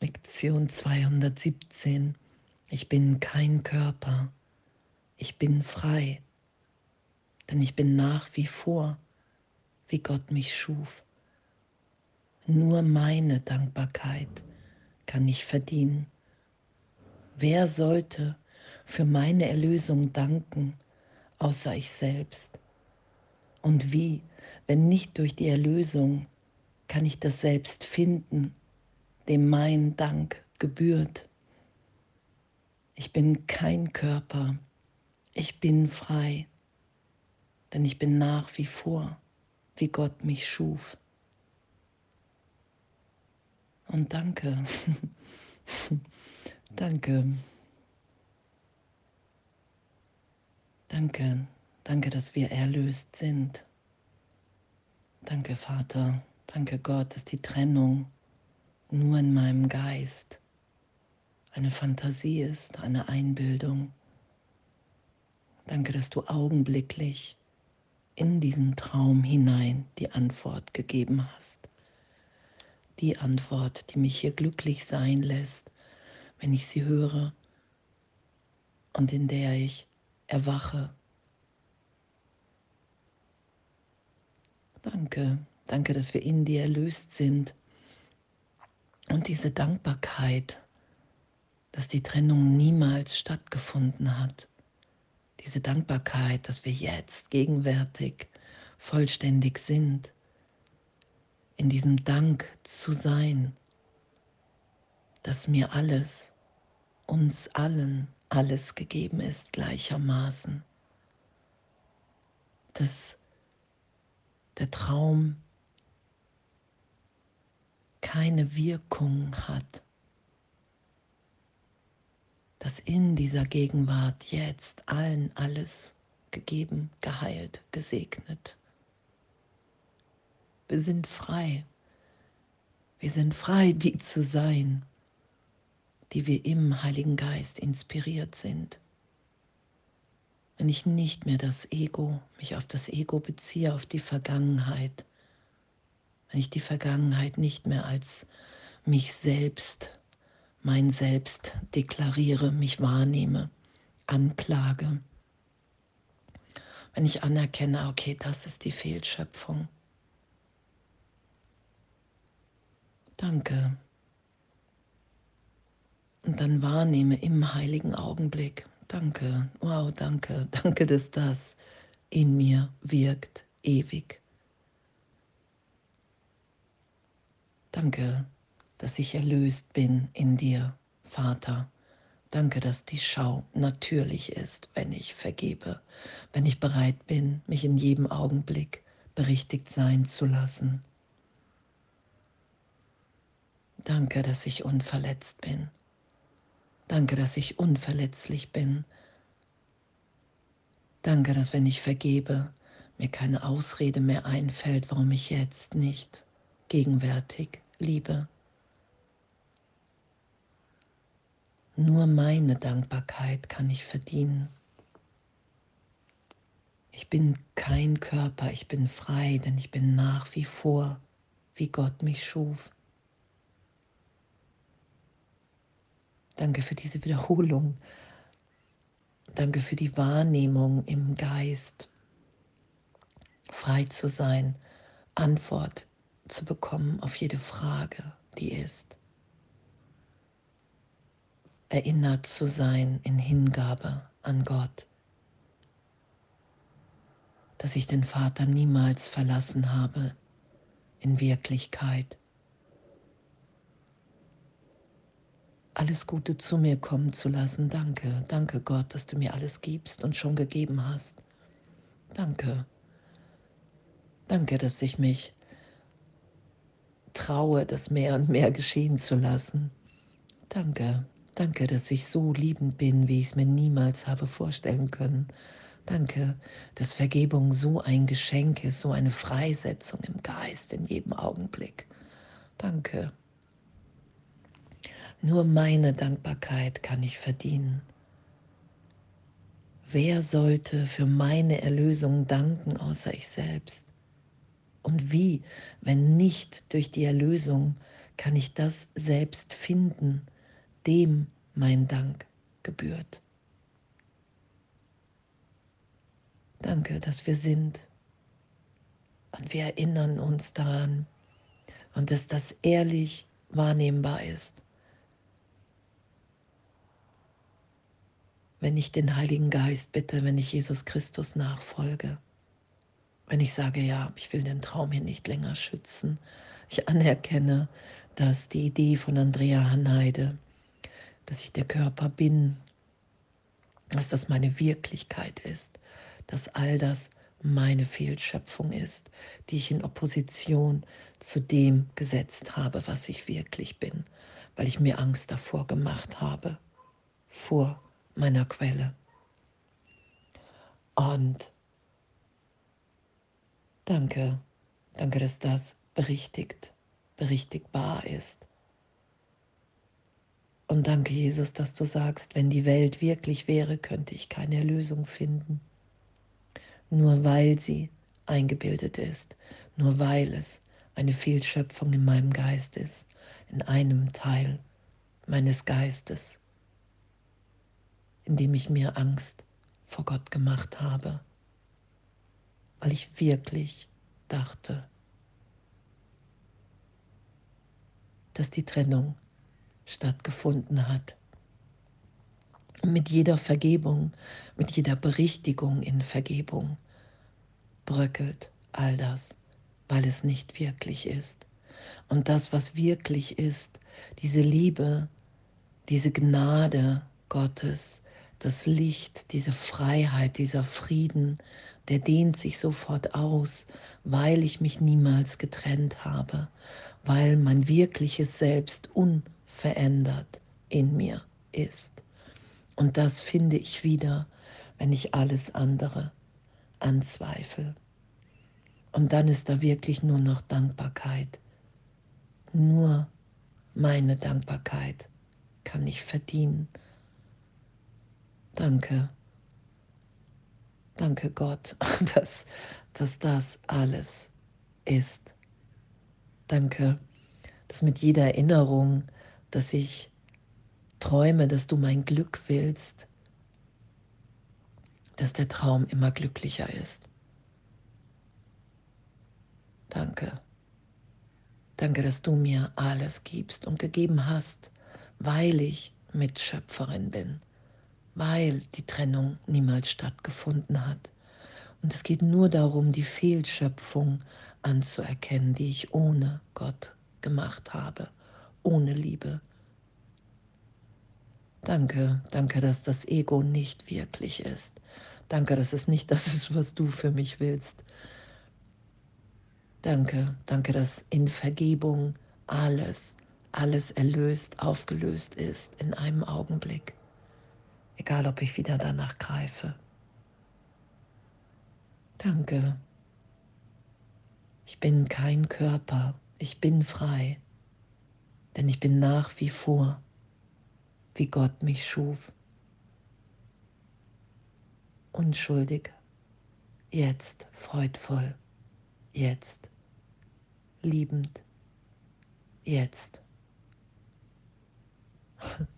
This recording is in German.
Lektion 217. Ich bin kein Körper, ich bin frei, denn ich bin nach wie vor, wie Gott mich schuf. Nur meine Dankbarkeit kann ich verdienen. Wer sollte für meine Erlösung danken, außer ich selbst? Und wie, wenn nicht durch die Erlösung, kann ich das Selbst finden, dem mein Dank gebührt. Ich bin kein Körper, ich bin frei, denn ich bin nach wie vor, wie Gott mich schuf. Und danke, danke, danke, danke, dass wir erlöst sind. Danke, Vater, danke Gott, dass die Trennung nur in meinem Geist eine Fantasie ist, eine Einbildung. Danke, dass du augenblicklich in diesen Traum hinein die Antwort gegeben hast. Die Antwort, die mich hier glücklich sein lässt, wenn ich sie höre und in der ich erwache. Danke, danke, dass wir in dir erlöst sind und diese Dankbarkeit, dass die Trennung niemals stattgefunden hat. Diese Dankbarkeit, dass wir jetzt gegenwärtig vollständig sind. In diesem Dank zu sein, dass mir alles, uns allen, alles gegeben ist gleichermaßen. Dass der Traum keine Wirkung hat, dass in dieser Gegenwart jetzt allen alles gegeben, geheilt, gesegnet. Wir sind frei. Wir sind frei, die zu sein, die wir im Heiligen Geist inspiriert sind. Wenn ich nicht mehr das Ego, mich auf das Ego beziehe, auf die Vergangenheit, wenn ich die Vergangenheit nicht mehr als mich selbst, mein Selbst deklariere, mich wahrnehme, anklage. Wenn ich anerkenne, okay, das ist die Fehlschöpfung. Danke. Und dann wahrnehme im heiligen Augenblick, danke, wow, danke, danke, dass das in mir wirkt, ewig. Danke, dass ich erlöst bin in dir, Vater. Danke, dass die Schau natürlich ist, wenn ich vergebe, wenn ich bereit bin, mich in jedem Augenblick berichtigt sein zu lassen. Danke, dass ich unverletzt bin. Danke, dass ich unverletzlich bin. Danke, dass wenn ich vergebe, mir keine Ausrede mehr einfällt, warum ich jetzt nicht gegenwärtig Liebe. Nur meine Dankbarkeit kann ich verdienen. Ich bin kein Körper, ich bin frei, denn ich bin nach wie vor, wie Gott mich schuf. Danke für diese Wiederholung. Danke für die Wahrnehmung im Geist, frei zu sein, Antwort zu bekommen auf jede Frage, die ist. Erinnert zu sein in Hingabe an Gott, dass ich den Vater niemals verlassen habe in Wirklichkeit. Alles Gute zu mir kommen zu lassen. Danke, danke Gott, dass du mir alles gibst und schon gegeben hast. Danke. Danke, dass ich mich traue, das mehr und mehr geschehen zu lassen. Danke, danke, dass ich so liebend bin, wie ich es mir niemals habe vorstellen können. Danke, dass Vergebung so ein Geschenk ist, so eine Freisetzung im Geist in jedem Augenblick. Danke. Nur meine Dankbarkeit kann ich verdienen. Wer sollte für meine Erlösung danken, außer ich selbst? Und wie, wenn nicht durch die Erlösung, kann ich das selbst finden, dem mein Dank gebührt. Danke, dass wir sind. Und wir erinnern uns daran und dass das ehrlich wahrnehmbar ist. Wenn ich den Heiligen Geist bitte, wenn ich Jesus Christus nachfolge, wenn ich sage, ja, ich will den Traum hier nicht länger schützen, ich anerkenne, dass die Idee von Andrea Hanheide, dass ich der Körper bin, dass das meine Wirklichkeit ist, dass all das meine Fehlschöpfung ist, die ich in Opposition zu dem gesetzt habe, was ich wirklich bin, weil ich mir Angst davor gemacht habe, vor meiner Quelle. Und danke, danke, dass das berichtigt, berichtigbar ist. Und danke, Jesus, dass du sagst, wenn die Welt wirklich wäre, könnte ich keine Erlösung finden. Nur weil sie eingebildet ist, nur weil es eine Fehlschöpfung in meinem Geist ist, in einem Teil meines Geistes, in dem ich mir Angst vor Gott gemacht habe, weil ich wirklich dachte, dass die Trennung stattgefunden hat. Mit jeder Vergebung, mit jeder Berichtigung in Vergebung bröckelt all das, weil es nicht wirklich ist. Und das, was wirklich ist, diese Liebe, diese Gnade Gottes, das Licht, diese Freiheit, dieser Frieden, der dehnt sich sofort aus, weil ich mich niemals getrennt habe, weil mein wirkliches Selbst unverändert in mir ist. Und das finde ich wieder, wenn ich alles andere anzweifle. Und dann ist da wirklich nur noch Dankbarkeit. Nur meine Dankbarkeit kann ich verdienen. Danke. Danke Gott, dass, dass das alles ist. Danke, dass mit jeder Erinnerung, dass ich träume, dass du mein Glück willst, dass der Traum immer glücklicher ist. Danke. Danke, dass du mir alles gibst und gegeben hast, weil ich Mitschöpferin bin, weil die Trennung niemals stattgefunden hat. Und es geht nur darum, die Fehlschöpfung anzuerkennen, die ich ohne Gott gemacht habe, ohne Liebe, Danke, danke, dass das Ego nicht wirklich ist. Danke, dass es nicht das ist, was du für mich willst. Danke, danke, dass in Vergebung alles, alles erlöst, aufgelöst ist in einem Augenblick. Egal, ob ich wieder danach greife. Danke. Ich bin kein Körper, ich bin frei, denn ich bin nach wie vor wie Gott mich schuf. Unschuldig, jetzt freudvoll, jetzt liebend, jetzt.